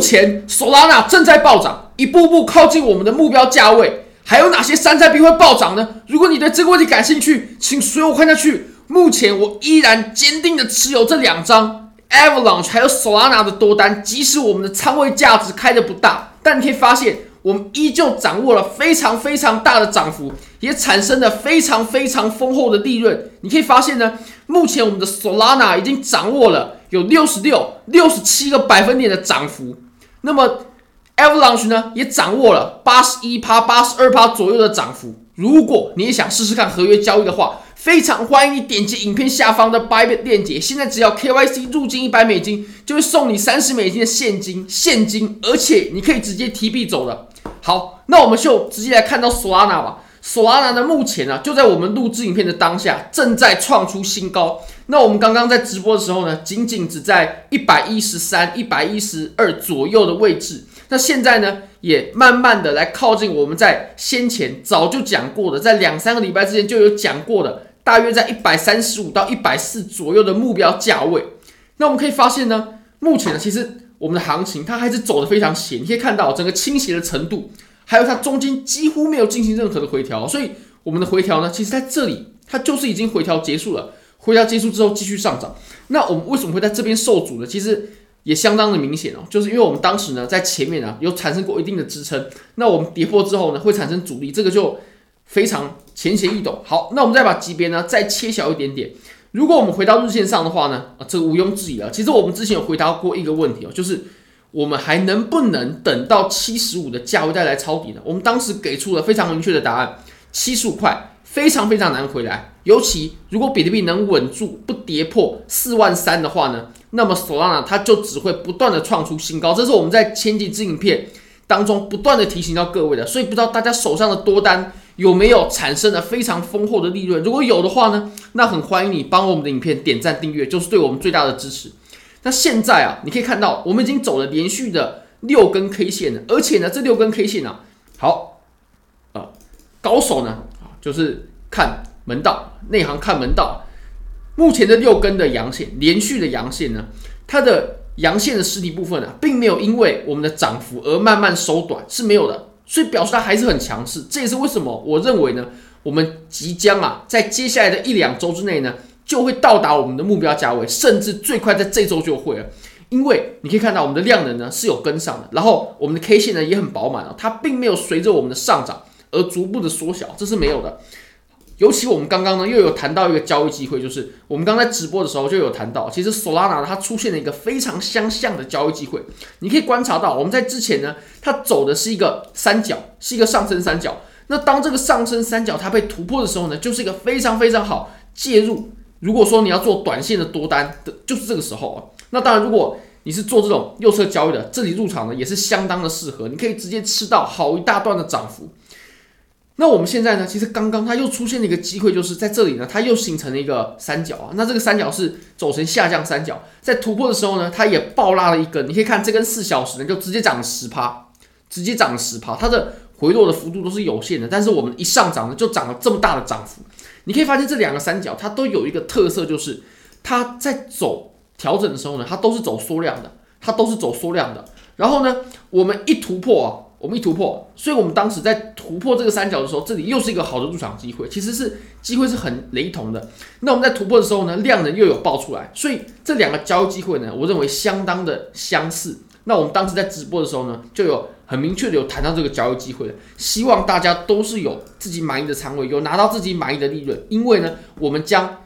目前 Solana 正在暴涨，一步步靠近我们的目标价位。还有哪些山寨币会暴涨呢？如果你对这个问题感兴趣，请随我看下去。目前我依然坚定的持有这两张 Avalanche 还有 Solana 的多单，即使我们的仓位价值开的不大，但你可以发现我们依旧掌握了非常非常大的涨幅，也产生了非常非常丰厚的利润。你可以发现呢，目前我们的 Solana 已经掌握了有六十六、六十七个百分点的涨幅，那么 Avalanche 呢也掌握了八十一趴、八十二趴左右的涨幅。如果你也想试试看合约交易的话，非常欢迎你点击影片下方的 Bybit 链接。现在只要 KYC 入金一百美金，就会送你三十美金的现金，现金，而且你可以直接提币走了。好，那我们就直接来看到 Solana 吧。Solana 呢，目前呢、啊、就在我们录制影片的当下，正在创出新高。那我们刚刚在直播的时候呢，仅仅只在一百一十三、一百一十二左右的位置。那现在呢，也慢慢的来靠近我们在先前早就讲过的，在两三个礼拜之前就有讲过的。大约在一百三十五到一百四左右的目标价位，那我们可以发现呢，目前呢，其实我们的行情它还是走得非常斜，你可以看到整个倾斜的程度，还有它中间几乎没有进行任何的回调，所以我们的回调呢，其实在这里它就是已经回调结束了，回调结束之后继续上涨。那我们为什么会在这边受阻呢？其实也相当的明显哦，就是因为我们当时呢在前面啊有产生过一定的支撑，那我们跌破之后呢会产生阻力，这个就。非常浅显易懂。好，那我们再把级别呢再切小一点点。如果我们回到日线上的话呢，啊，这个毋庸置疑了。其实我们之前有回答过一个问题哦，就是我们还能不能等到七十五的价位再来抄底呢？我们当时给出了非常明确的答案，七十五块非常非常难回来。尤其如果比特币能稳住不跌破四万三的话呢，那么 Solana 它就只会不断的创出新高。这是我们在前几支影片当中不断的提醒到各位的。所以不知道大家手上的多单。有没有产生了非常丰厚的利润？如果有的话呢，那很欢迎你帮我们的影片点赞订阅，就是对我们最大的支持。那现在啊，你可以看到我们已经走了连续的六根 K 线了，而且呢，这六根 K 线啊，好，呃，高手呢，就是看门道，内行看门道。目前的六根的阳线，连续的阳线呢，它的阳线的实体部分啊，并没有因为我们的涨幅而慢慢收短，是没有的。所以表示它还是很强势，这也是为什么我认为呢，我们即将啊，在接下来的一两周之内呢，就会到达我们的目标价位，甚至最快在这周就会了。因为你可以看到我们的量能呢是有跟上的，然后我们的 K 线呢也很饱满哦，它并没有随着我们的上涨而逐步的缩小，这是没有的。尤其我们刚刚呢又有谈到一个交易机会，就是我们刚才直播的时候就有谈到，其实 Solana 它出现了一个非常相像的交易机会。你可以观察到，我们在之前呢，它走的是一个三角，是一个上升三角。那当这个上升三角它被突破的时候呢，就是一个非常非常好介入。如果说你要做短线的多单的，就是这个时候啊。那当然，如果你是做这种右侧交易的，这里入场呢也是相当的适合，你可以直接吃到好一大段的涨幅。那我们现在呢，其实刚刚它又出现了一个机会，就是在这里呢，它又形成了一个三角啊。那这个三角是走成下降三角，在突破的时候呢，它也爆拉了一根。你可以看这根四小时呢，就直接涨了十趴，直接涨了十趴。它的回落的幅度都是有限的，但是我们一上涨呢，就涨了这么大的涨幅。你可以发现这两个三角它都有一个特色，就是它在走调整的时候呢，它都是走缩量的，它都是走缩量的。然后呢，我们一突破啊。我们一突破，所以我们当时在突破这个三角的时候，这里又是一个好的入场机会，其实是机会是很雷同的。那我们在突破的时候呢，量能又有爆出来，所以这两个交易机会呢，我认为相当的相似。那我们当时在直播的时候呢，就有很明确的有谈到这个交易机会，希望大家都是有自己满意的仓位，有拿到自己满意的利润，因为呢，我们将。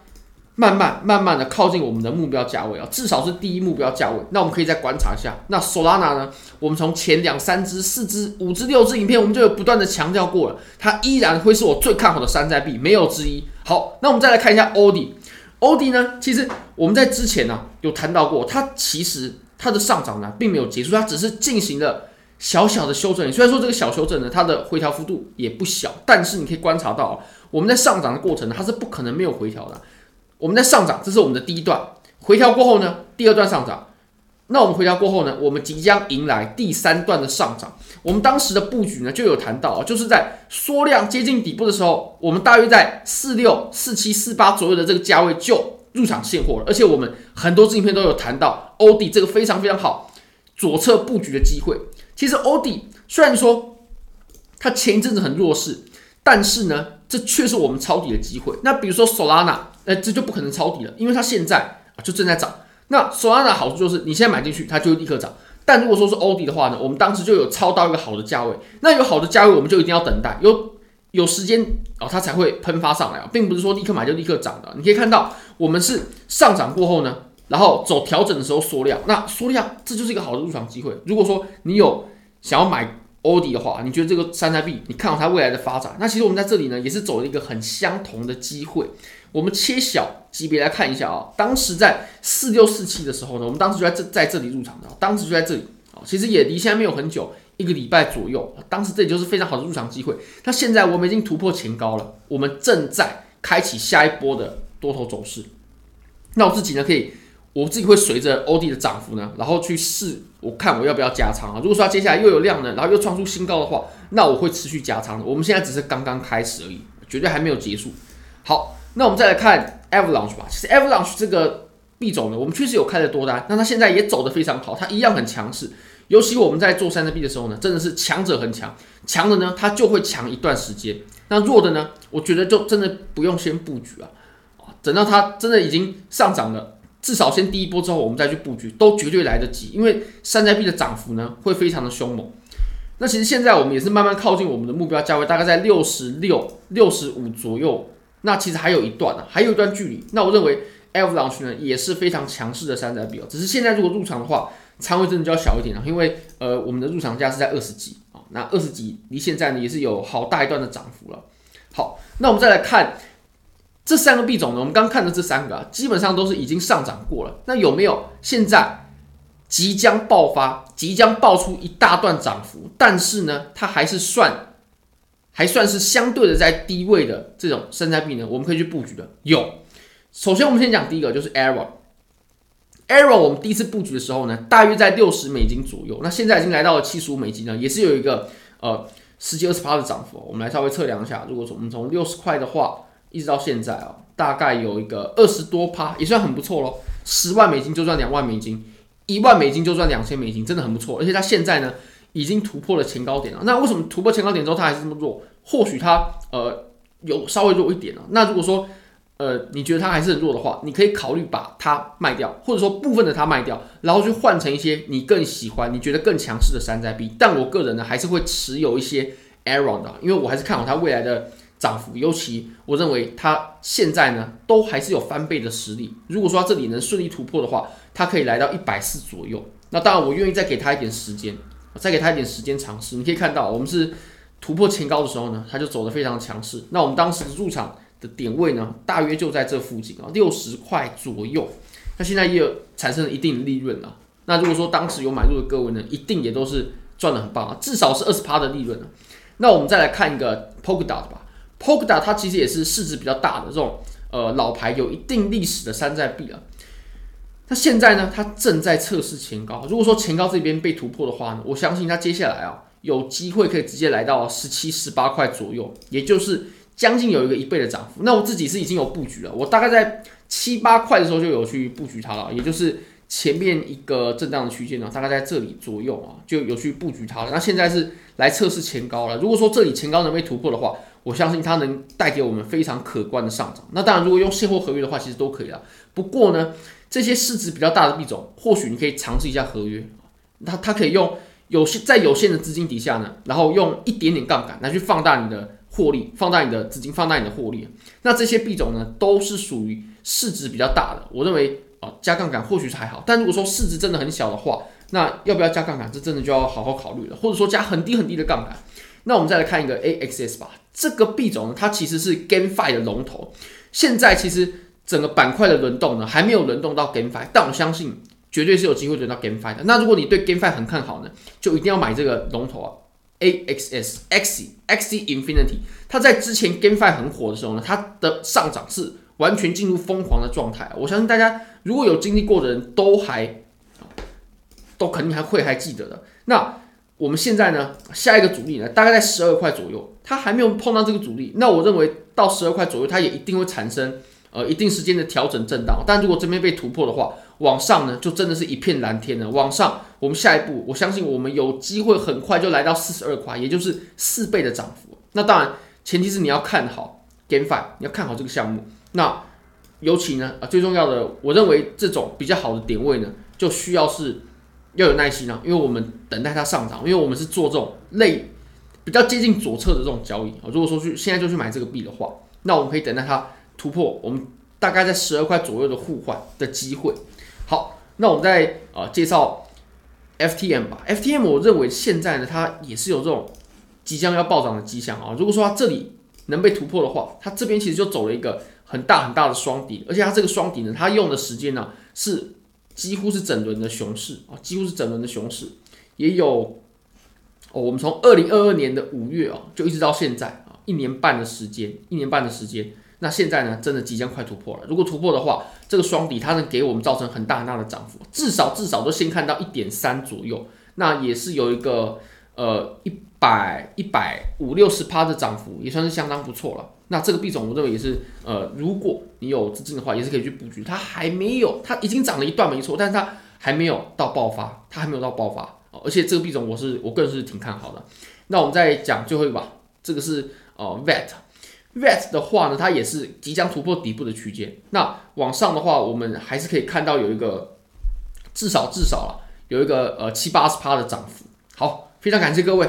慢慢慢慢的靠近我们的目标价位啊，至少是第一目标价位。那我们可以再观察一下，那 Solana 呢？我们从前两三支、四支、五支、六支影片，我们就有不断的强调过了，它依然会是我最看好的山寨币，没有之一。好，那我们再来看一下 OD，OD 呢？其实我们在之前呢、啊、有谈到过，它其实它的上涨呢并没有结束，它只是进行了小小的修正。虽然说这个小修正呢，它的回调幅度也不小，但是你可以观察到，我们在上涨的过程呢，它是不可能没有回调的。我们在上涨，这是我们的第一段回调过后呢，第二段上涨。那我们回调过后呢，我们即将迎来第三段的上涨。我们当时的布局呢，就有谈到啊，就是在缩量接近底部的时候，我们大约在四六、四七、四八左右的这个价位就入场现货了。而且我们很多视频片都有谈到，欧迪这个非常非常好，左侧布局的机会。其实欧迪虽然说它前一阵子很弱势，但是呢，这却是我们抄底的机会。那比如说 Solana，呃，这就不可能抄底了，因为它现在就正在涨。那 Solana 好处就是你现在买进去，它就会立刻涨。但如果说是欧迪的话呢，我们当时就有抄到一个好的价位。那有好的价位，我们就一定要等待，有有时间哦，它才会喷发上来啊，并不是说立刻买就立刻涨的。你可以看到，我们是上涨过后呢。然后走调整的时候缩量，那缩量这就是一个好的入场机会。如果说你有想要买欧迪的话，你觉得这个山寨币，你看好它未来的发展，那其实我们在这里呢也是走了一个很相同的机会。我们切小级别来看一下啊，当时在四六四七的时候呢，我们当时就在这在这里入场的，当时就在这里啊，其实也离现在没有很久，一个礼拜左右。当时这里就是非常好的入场机会。那现在我们已经突破前高了，我们正在开启下一波的多头走势。那我自己呢可以。我自己会随着欧迪的涨幅呢，然后去试，我看我要不要加仓啊？如果说它接下来又有量呢，然后又创出新高的话，那我会持续加仓。我们现在只是刚刚开始而已，绝对还没有结束。好，那我们再来看 Avalanche 吧。其实 Avalanche 这个币种呢，我们确实有开了多单，那它现在也走得非常好，它一样很强势。尤其我们在做山寨币的时候呢，真的是强者很强，强的呢它就会强一段时间，那弱的呢，我觉得就真的不用先布局啊，等到它真的已经上涨了。至少先第一波之后，我们再去布局，都绝对来得及。因为山寨币的涨幅呢，会非常的凶猛。那其实现在我们也是慢慢靠近我们的目标价位，大概在六十六、六十五左右。那其实还有一段呢、啊，还有一段距离。那我认为 Avalanche 呢也是非常强势的山寨币哦。只是现在如果入场的话，仓位真的就要小一点了，因为呃我们的入场价是在二十几啊，那二十几离现在呢也是有好大一段的涨幅了。好，那我们再来看。这三个币种呢，我们刚看的这三个啊，基本上都是已经上涨过了。那有没有现在即将爆发、即将爆出一大段涨幅，但是呢，它还是算还算是相对的在低位的这种山寨币呢？我们可以去布局的。有，首先我们先讲第一个，就是 Aero。Aero 我们第一次布局的时候呢，大约在六十美金左右。那现在已经来到了七十五美金了，也是有一个呃十几二十趴的涨幅。我们来稍微测量一下，如果说我们从六十块的话。一直到现在啊，大概有一个二十多趴，也算很不错喽。十万美金就赚两万美金，一万美金就赚两千美金，真的很不错。而且它现在呢，已经突破了前高点了。那为什么突破前高点之后它还是这么弱？或许它呃有稍微弱一点了。那如果说呃你觉得它还是很弱的话，你可以考虑把它卖掉，或者说部分的它卖掉，然后去换成一些你更喜欢、你觉得更强势的山寨币。但我个人呢，还是会持有一些 Aeron 的，因为我还是看好它未来的。涨幅，尤其我认为它现在呢，都还是有翻倍的实力。如果说这里能顺利突破的话，它可以来到一百四左右。那当然，我愿意再给它一点时间，再给它一点时间尝试。你可以看到，我们是突破前高的时候呢，它就走得非常强势。那我们当时入场的点位呢，大约就在这附近啊，六十块左右。那现在也有产生了一定的利润了。那如果说当时有买入的各位呢，一定也都是赚得很棒啊，至少是二十趴的利润了。那我们再来看一个 Polkadot 吧。Polkadot 它其实也是市值比较大的这种呃老牌有一定历史的山寨币啊。那现在呢，它正在测试前高。如果说前高这边被突破的话呢，我相信它接下来啊有机会可以直接来到十七、十八块左右，也就是将近有一个一倍的涨幅。那我自己是已经有布局了，我大概在七八块的时候就有去布局它了，也就是前面一个震荡的区间呢，大概在这里左右啊就有去布局它了。那现在是来测试前高了。如果说这里前高能被突破的话，我相信它能带给我们非常可观的上涨。那当然，如果用现货合约的话，其实都可以了。不过呢，这些市值比较大的币种，或许你可以尝试一下合约。它它可以用有限在有限的资金底下呢，然后用一点点杠杆来去放大你的获利，放大你的资金，放大你的获利。那这些币种呢，都是属于市值比较大的。我认为啊，加杠杆或许是还好，但如果说市值真的很小的话，那要不要加杠杆？这真的就要好好考虑了。或者说加很低很低的杠杆。那我们再来看一个 AXS 吧，这个币种呢，它其实是 GameFi 的龙头。现在其实整个板块的轮动呢，还没有轮动到 GameFi，但我相信绝对是有机会轮到 GameFi 的。那如果你对 GameFi 很看好呢，就一定要买这个龙头啊，AXS X X Infinity。它在之前 GameFi 很火的时候呢，它的上涨是完全进入疯狂的状态。我相信大家如果有经历过的人都还都肯定还会还记得的。那我们现在呢，下一个阻力呢，大概在十二块左右，它还没有碰到这个阻力。那我认为到十二块左右，它也一定会产生呃一定时间的调整震荡。但如果这边被突破的话，往上呢，就真的是一片蓝天了。往上，我们下一步，我相信我们有机会很快就来到四十二块，也就是四倍的涨幅。那当然，前提是你要看好 GameFi，你要看好这个项目。那尤其呢，啊，最重要的，我认为这种比较好的点位呢，就需要是要有耐心啊，因为我们等待它上涨，因为我们是做这种类比较接近左侧的这种交易啊。如果说去现在就去买这个币的话，那我们可以等待它突破我们大概在十二块左右的互换的机会。好，那我们再啊介绍 FTM 吧。FTM 我认为现在呢，它也是有这种即将要暴涨的迹象啊。如果说它这里能被突破的话，它这边其实就走了一个。很大很大的双底，而且它这个双底呢，它用的时间呢是几乎是整轮的熊市啊，几乎是整轮的熊市，也有哦，我们从二零二二年的五月啊，就一直到现在啊，一年半的时间，一年半的时间，那现在呢，真的即将快突破了。如果突破的话，这个双底它能给我们造成很大很大的涨幅，至少至少都先看到一点三左右，那也是有一个呃一百一百五六十趴的涨幅，也算是相当不错了。那这个币种我认为也是，呃，如果你有资金的话，也是可以去布局。它还没有，它已经涨了一段没错，但是它还没有到爆发，它还没有到爆发。而且这个币种我是我个人是挺看好的。那我们再讲最后一把，这个是呃 VET，VET 的话呢，它也是即将突破底部的区间。那往上的话，我们还是可以看到有一个至少至少啊，有一个呃七八十趴的涨幅。好，非常感谢各位。